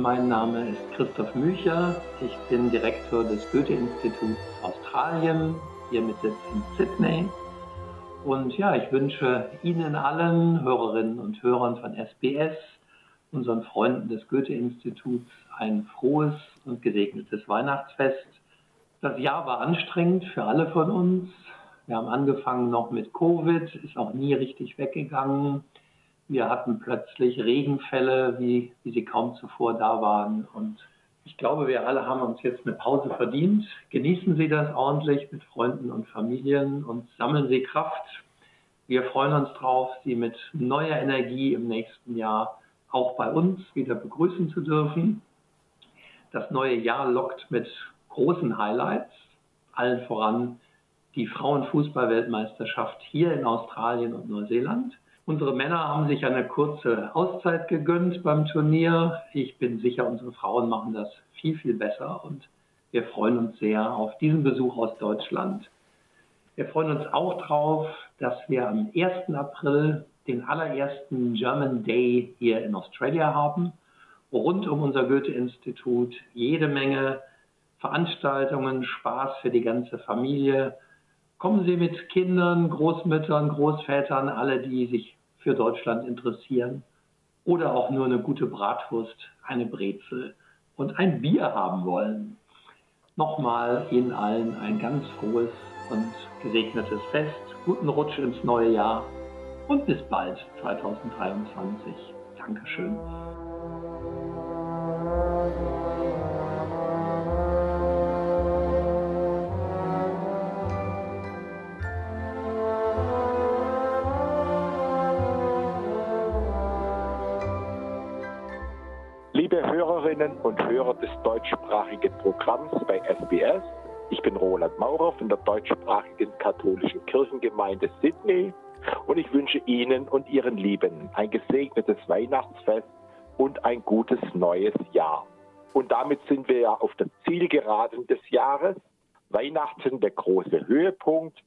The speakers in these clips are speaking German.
Mein Name ist Christoph Mücher. Ich bin Direktor des Goethe-Instituts Australien, hier mit Sitz in Sydney. Und ja, ich wünsche Ihnen allen, Hörerinnen und Hörern von SBS, unseren Freunden des Goethe-Instituts, ein frohes und gesegnetes Weihnachtsfest. Das Jahr war anstrengend für alle von uns. Wir haben angefangen noch mit Covid, ist auch nie richtig weggegangen. Wir hatten plötzlich Regenfälle, wie, wie sie kaum zuvor da waren. Und ich glaube, wir alle haben uns jetzt eine Pause verdient. Genießen Sie das ordentlich mit Freunden und Familien und sammeln Sie Kraft. Wir freuen uns drauf, Sie mit neuer Energie im nächsten Jahr auch bei uns wieder begrüßen zu dürfen. Das neue Jahr lockt mit großen Highlights, allen voran die Frauenfußballweltmeisterschaft hier in Australien und Neuseeland. Unsere Männer haben sich eine kurze Auszeit gegönnt beim Turnier. Ich bin sicher, unsere Frauen machen das viel, viel besser und wir freuen uns sehr auf diesen Besuch aus Deutschland. Wir freuen uns auch darauf, dass wir am 1. April den allerersten German Day hier in Australia haben, rund um unser Goethe-Institut jede Menge Veranstaltungen, Spaß für die ganze Familie. Kommen Sie mit Kindern, Großmüttern, Großvätern, alle, die sich für Deutschland interessieren oder auch nur eine gute Bratwurst, eine Brezel und ein Bier haben wollen. Nochmal Ihnen allen ein ganz frohes und gesegnetes Fest, guten Rutsch ins neue Jahr und bis bald 2023. Dankeschön. Hörerinnen und Hörer des deutschsprachigen Programms bei SBS. Ich bin Roland Maurer von der deutschsprachigen katholischen Kirchengemeinde Sydney und ich wünsche Ihnen und Ihren Lieben ein gesegnetes Weihnachtsfest und ein gutes neues Jahr. Und damit sind wir ja auf der Zielgeraden des Jahres. Weihnachten der große Höhepunkt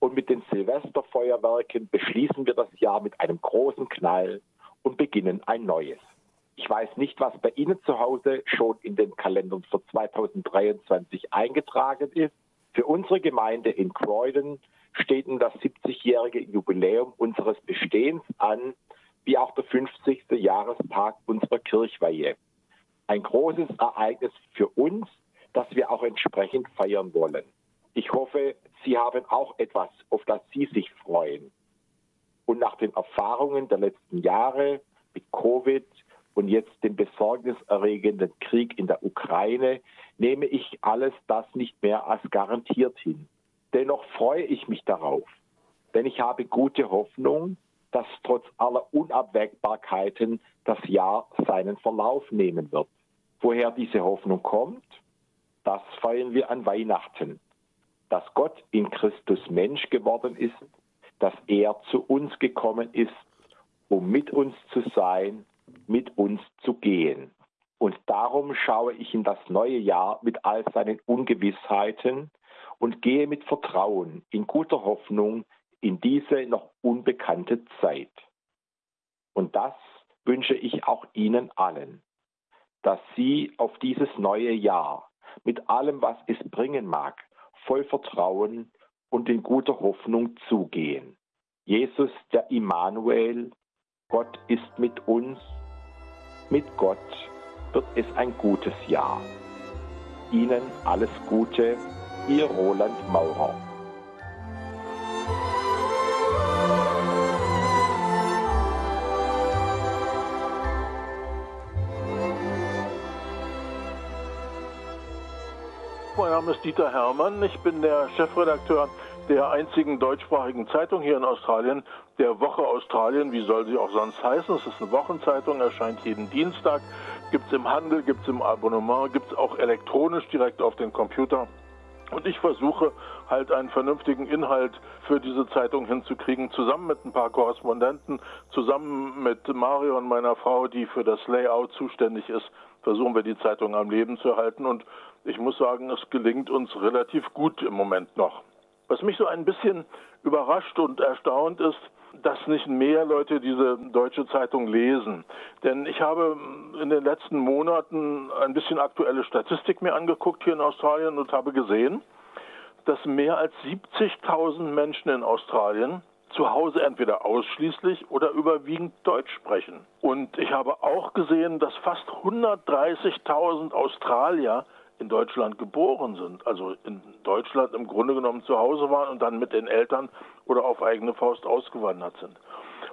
und mit den Silvesterfeuerwerken beschließen wir das Jahr mit einem großen Knall und beginnen ein neues. Ich weiß nicht, was bei Ihnen zu Hause schon in den Kalendern für 2023 eingetragen ist. Für unsere Gemeinde in Croydon steht nun das 70-jährige Jubiläum unseres Bestehens an, wie auch der 50. Jahrestag unserer Kirchweihe. Ein großes Ereignis für uns, das wir auch entsprechend feiern wollen. Ich hoffe, Sie haben auch etwas, auf das Sie sich freuen. Und nach den Erfahrungen der letzten Jahre mit Covid, und jetzt den besorgniserregenden Krieg in der Ukraine, nehme ich alles das nicht mehr als garantiert hin. Dennoch freue ich mich darauf, denn ich habe gute Hoffnung, dass trotz aller Unabwägbarkeiten das Jahr seinen Verlauf nehmen wird. Woher diese Hoffnung kommt, das feiern wir an Weihnachten. Dass Gott in Christus Mensch geworden ist, dass er zu uns gekommen ist, um mit uns zu sein mit uns zu gehen. Und darum schaue ich in das neue Jahr mit all seinen Ungewissheiten und gehe mit Vertrauen, in guter Hoffnung in diese noch unbekannte Zeit. Und das wünsche ich auch Ihnen allen, dass Sie auf dieses neue Jahr mit allem, was es bringen mag, voll Vertrauen und in guter Hoffnung zugehen. Jesus, der Immanuel, Gott ist mit uns mit Gott wird es ein gutes Jahr. Ihnen alles Gute, Ihr Roland Maurer. Mein Name ist Dieter Hermann. Ich bin der Chefredakteur der einzigen deutschsprachigen Zeitung hier in Australien, der Woche Australien. Wie soll sie auch sonst heißen? Es ist eine Wochenzeitung, erscheint jeden Dienstag, gibt es im Handel, gibt es im Abonnement, gibt es auch elektronisch direkt auf den Computer. Und ich versuche halt einen vernünftigen Inhalt für diese Zeitung hinzukriegen, zusammen mit ein paar Korrespondenten, zusammen mit Mario und meiner Frau, die für das Layout zuständig ist, versuchen wir die Zeitung am Leben zu halten. Und ich muss sagen, es gelingt uns relativ gut im Moment noch. Was mich so ein bisschen überrascht und erstaunt ist, dass nicht mehr Leute diese deutsche Zeitung lesen. Denn ich habe in den letzten Monaten ein bisschen aktuelle Statistik mir angeguckt hier in Australien und habe gesehen, dass mehr als 70.000 Menschen in Australien zu Hause entweder ausschließlich oder überwiegend Deutsch sprechen. Und ich habe auch gesehen, dass fast 130.000 Australier in Deutschland geboren sind, also in Deutschland im Grunde genommen zu Hause waren und dann mit den Eltern oder auf eigene Faust ausgewandert sind.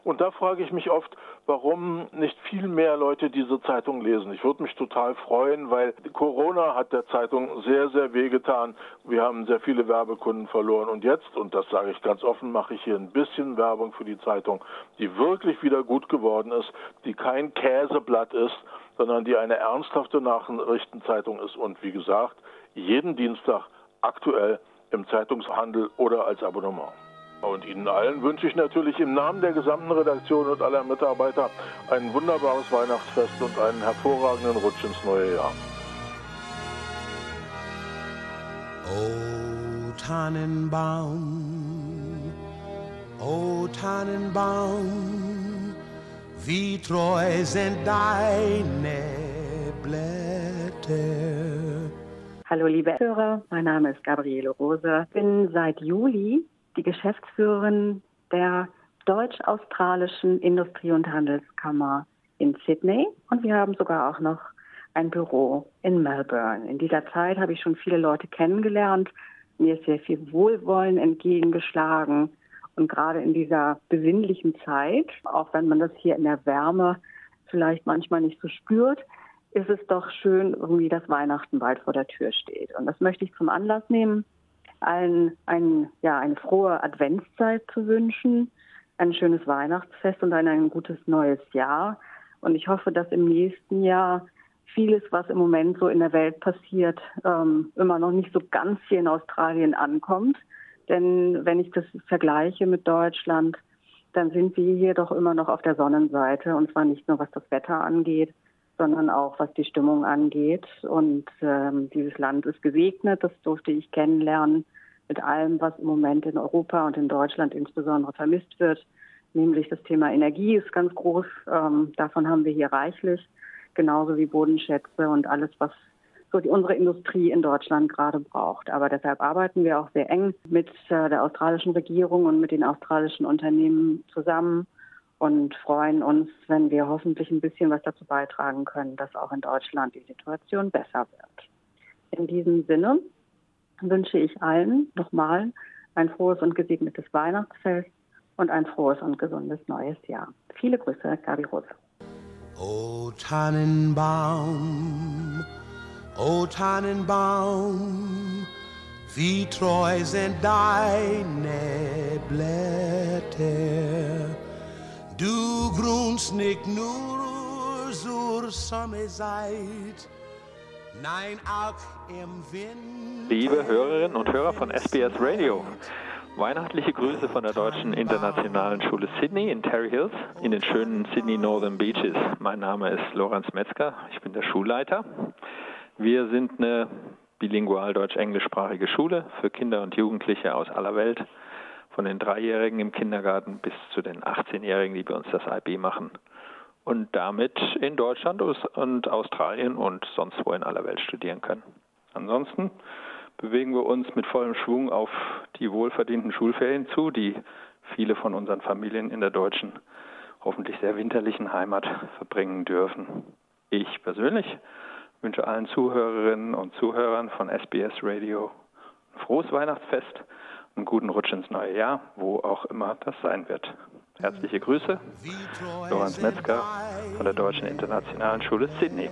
Und da frage ich mich oft, warum nicht viel mehr Leute diese Zeitung lesen. Ich würde mich total freuen, weil Corona hat der Zeitung sehr, sehr wehgetan. Wir haben sehr viele Werbekunden verloren. Und jetzt, und das sage ich ganz offen, mache ich hier ein bisschen Werbung für die Zeitung, die wirklich wieder gut geworden ist, die kein Käseblatt ist, sondern die eine ernsthafte Nachrichtenzeitung ist und wie gesagt, jeden Dienstag aktuell im Zeitungshandel oder als Abonnement. Und Ihnen allen wünsche ich natürlich im Namen der gesamten Redaktion und aller Mitarbeiter ein wunderbares Weihnachtsfest und einen hervorragenden Rutsch ins neue Jahr. O Tannenbaum, O Tannenbaum, wie treu sind deine Blätter. Hallo liebe Hörer, mein Name ist Gabriele Rose. Ich bin seit Juli die Geschäftsführerin der Deutsch-Australischen Industrie- und Handelskammer in Sydney und wir haben sogar auch noch ein Büro in Melbourne. In dieser Zeit habe ich schon viele Leute kennengelernt, mir ist sehr viel Wohlwollen entgegengeschlagen und gerade in dieser besinnlichen Zeit, auch wenn man das hier in der Wärme vielleicht manchmal nicht so spürt, ist es doch schön, irgendwie, dass Weihnachten bald vor der Tür steht. Und das möchte ich zum Anlass nehmen, allen ein, ja, eine frohe Adventszeit zu wünschen, ein schönes Weihnachtsfest und ein, ein gutes neues Jahr. Und ich hoffe, dass im nächsten Jahr vieles, was im Moment so in der Welt passiert, ähm, immer noch nicht so ganz hier in Australien ankommt. Denn wenn ich das vergleiche mit Deutschland, dann sind wir hier doch immer noch auf der Sonnenseite. Und zwar nicht nur was das Wetter angeht, sondern auch was die Stimmung angeht. Und ähm, dieses Land ist gesegnet, das durfte ich kennenlernen, mit allem, was im Moment in Europa und in Deutschland insbesondere vermisst wird. Nämlich das Thema Energie ist ganz groß. Ähm, davon haben wir hier reichlich, genauso wie Bodenschätze und alles, was so die, unsere Industrie in Deutschland gerade braucht. Aber deshalb arbeiten wir auch sehr eng mit äh, der australischen Regierung und mit den australischen Unternehmen zusammen und freuen uns, wenn wir hoffentlich ein bisschen was dazu beitragen können, dass auch in Deutschland die Situation besser wird. In diesem Sinne wünsche ich allen nochmal ein frohes und gesegnetes Weihnachtsfest und ein frohes und gesundes neues Jahr. Viele Grüße, Gabi Rose. O Tannenbaum, O Tannenbaum, wie treu sind deine Blätter Du grunst nicht nur zur Sommerzeit, nein auch im Wind. Liebe Hörerinnen und Hörer von SBS Radio, Weihnachtliche Grüße von der Deutschen Internationalen Schule Sydney in Terry Hills in den schönen Sydney Northern Beaches. Mein Name ist Lorenz Metzger, ich bin der Schulleiter. Wir sind eine bilingual deutsch-englischsprachige Schule für Kinder und Jugendliche aus aller Welt von den Dreijährigen im Kindergarten bis zu den 18-Jährigen, die bei uns das IB machen und damit in Deutschland und Australien und sonst wo in aller Welt studieren können. Ansonsten bewegen wir uns mit vollem Schwung auf die wohlverdienten Schulferien zu, die viele von unseren Familien in der deutschen, hoffentlich sehr winterlichen Heimat verbringen dürfen. Ich persönlich wünsche allen Zuhörerinnen und Zuhörern von SBS Radio ein frohes Weihnachtsfest einen guten Rutsch ins neue Jahr, wo auch immer das sein wird. Herzliche Grüße, Lorenz Metzger von der Deutschen Internationalen Schule Sydney.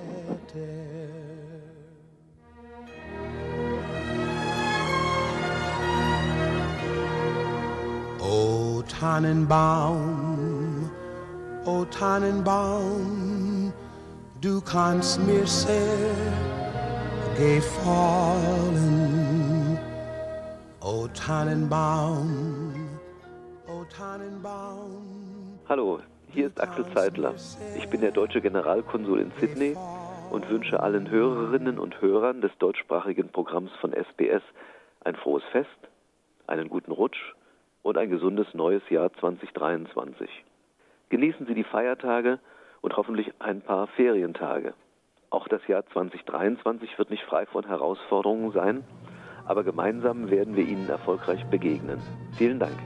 O Tannenbaum, o Tannenbaum, du kannst mir sehr gefallen. O Tannenbaum, O Tannenbaum. Hallo, hier ist Axel Zeitler. Ich bin der deutsche Generalkonsul in Sydney und wünsche allen Hörerinnen und Hörern des deutschsprachigen Programms von SBS ein frohes Fest, einen guten Rutsch und ein gesundes neues Jahr 2023. Genießen Sie die Feiertage und hoffentlich ein paar Ferientage. Auch das Jahr 2023 wird nicht frei von Herausforderungen sein, aber gemeinsam werden wir ihnen erfolgreich begegnen. Vielen Dank.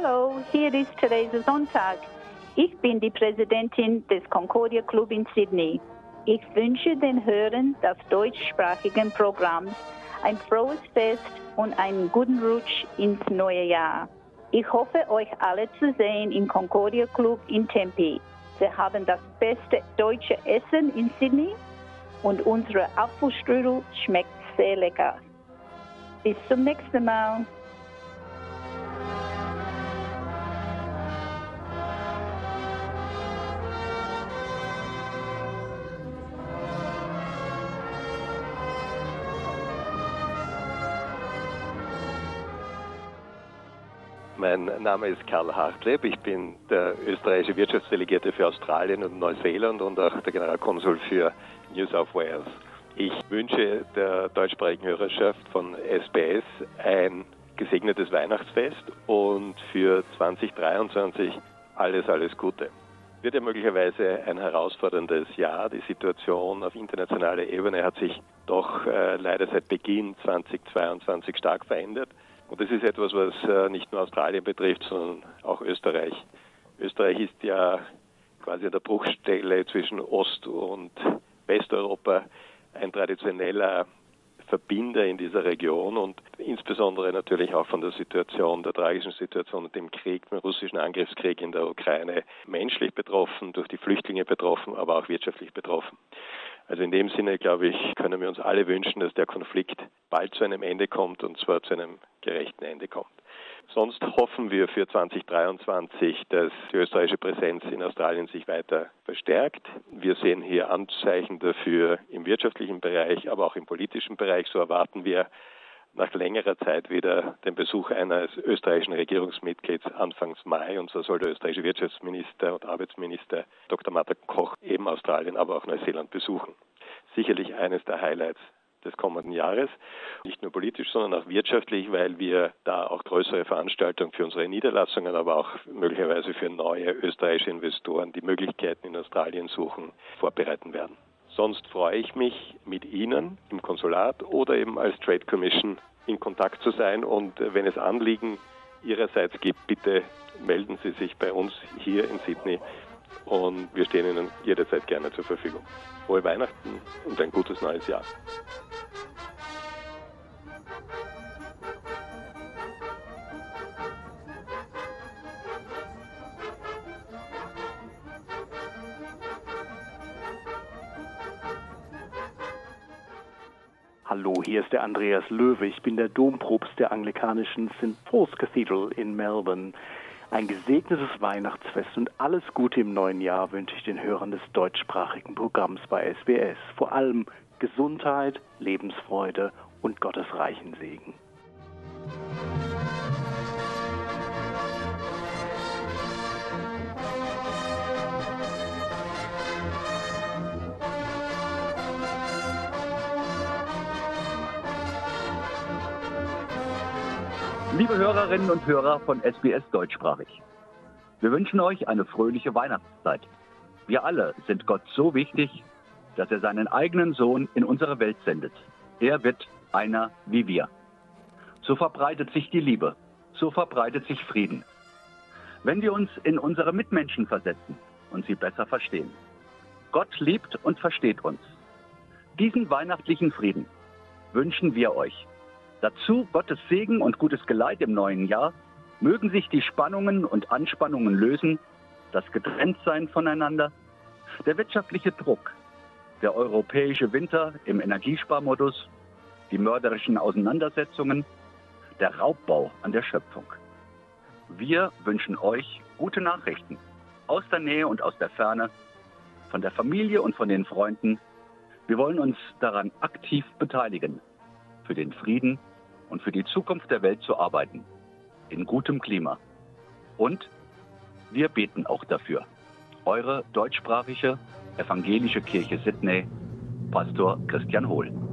Hallo, hier ist Therese Sonntag. Ich bin die Präsidentin des Concordia Club in Sydney. Ich wünsche den Hörern des deutschsprachigen Programms ein frohes Fest und einen guten Rutsch ins neue Jahr. Ich hoffe, euch alle zu sehen im Concordia Club in Tempe. Wir haben das beste deutsche Essen in Sydney und unsere Apfelstrudel schmeckt sehr lecker. Bis zum nächsten Mal. Mein Name ist Karl Hartleb. Ich bin der österreichische Wirtschaftsdelegierte für Australien und Neuseeland und auch der Generalkonsul für New South Wales. Ich wünsche der deutschsprachigen Hörerschaft von SBS ein gesegnetes Weihnachtsfest und für 2023 alles, alles Gute. Wird ja möglicherweise ein herausforderndes Jahr. Die Situation auf internationaler Ebene hat sich doch äh, leider seit Beginn 2022 stark verändert. Und das ist etwas, was äh, nicht nur Australien betrifft, sondern auch Österreich. Österreich ist ja quasi an der Bruchstelle zwischen Ost- und Westeuropa ein traditioneller Verbinder in dieser Region und insbesondere natürlich auch von der Situation, der tragischen Situation und dem Krieg, dem russischen Angriffskrieg in der Ukraine menschlich betroffen, durch die Flüchtlinge betroffen, aber auch wirtschaftlich betroffen. Also in dem Sinne, glaube ich, können wir uns alle wünschen, dass der Konflikt bald zu einem Ende kommt und zwar zu einem gerechten Ende kommt. Sonst hoffen wir für 2023, dass die österreichische Präsenz in Australien sich weiter verstärkt. Wir sehen hier Anzeichen dafür im wirtschaftlichen Bereich, aber auch im politischen Bereich. So erwarten wir nach längerer Zeit wieder den Besuch eines österreichischen Regierungsmitglieds Anfangs Mai. Und so soll der österreichische Wirtschaftsminister und Arbeitsminister Dr. Martha Koch eben Australien, aber auch Neuseeland besuchen. Sicherlich eines der Highlights des kommenden Jahres. Nicht nur politisch, sondern auch wirtschaftlich, weil wir da auch größere Veranstaltungen für unsere Niederlassungen, aber auch möglicherweise für neue österreichische Investoren, die Möglichkeiten in Australien suchen, vorbereiten werden. Sonst freue ich mich, mit Ihnen im Konsulat oder eben als Trade Commission in Kontakt zu sein. Und wenn es Anliegen Ihrerseits gibt, bitte melden Sie sich bei uns hier in Sydney und wir stehen Ihnen jederzeit gerne zur Verfügung. Frohe Weihnachten und ein gutes neues Jahr. Hier ist der Andreas Löwe. Ich bin der Dompropst der anglikanischen St. Paul's Cathedral in Melbourne. Ein gesegnetes Weihnachtsfest und alles Gute im neuen Jahr wünsche ich den Hörern des deutschsprachigen Programms bei SBS. Vor allem Gesundheit, Lebensfreude und Gottes reichen Segen. Hörerinnen und Hörer von SBS Deutschsprachig, wir wünschen euch eine fröhliche Weihnachtszeit. Wir alle sind Gott so wichtig, dass er seinen eigenen Sohn in unsere Welt sendet. Er wird einer wie wir. So verbreitet sich die Liebe, so verbreitet sich Frieden. Wenn wir uns in unsere Mitmenschen versetzen und sie besser verstehen. Gott liebt und versteht uns. Diesen weihnachtlichen Frieden wünschen wir euch Dazu Gottes Segen und gutes Geleit im neuen Jahr. Mögen sich die Spannungen und Anspannungen lösen, das Getrenntsein voneinander, der wirtschaftliche Druck, der europäische Winter im Energiesparmodus, die mörderischen Auseinandersetzungen, der Raubbau an der Schöpfung. Wir wünschen euch gute Nachrichten. aus der Nähe und aus der Ferne, von der Familie und von den Freunden. Wir wollen uns daran aktiv beteiligen, für den Frieden und für die Zukunft der Welt zu arbeiten, in gutem Klima. Und wir beten auch dafür. Eure deutschsprachige evangelische Kirche Sydney, Pastor Christian Hohl.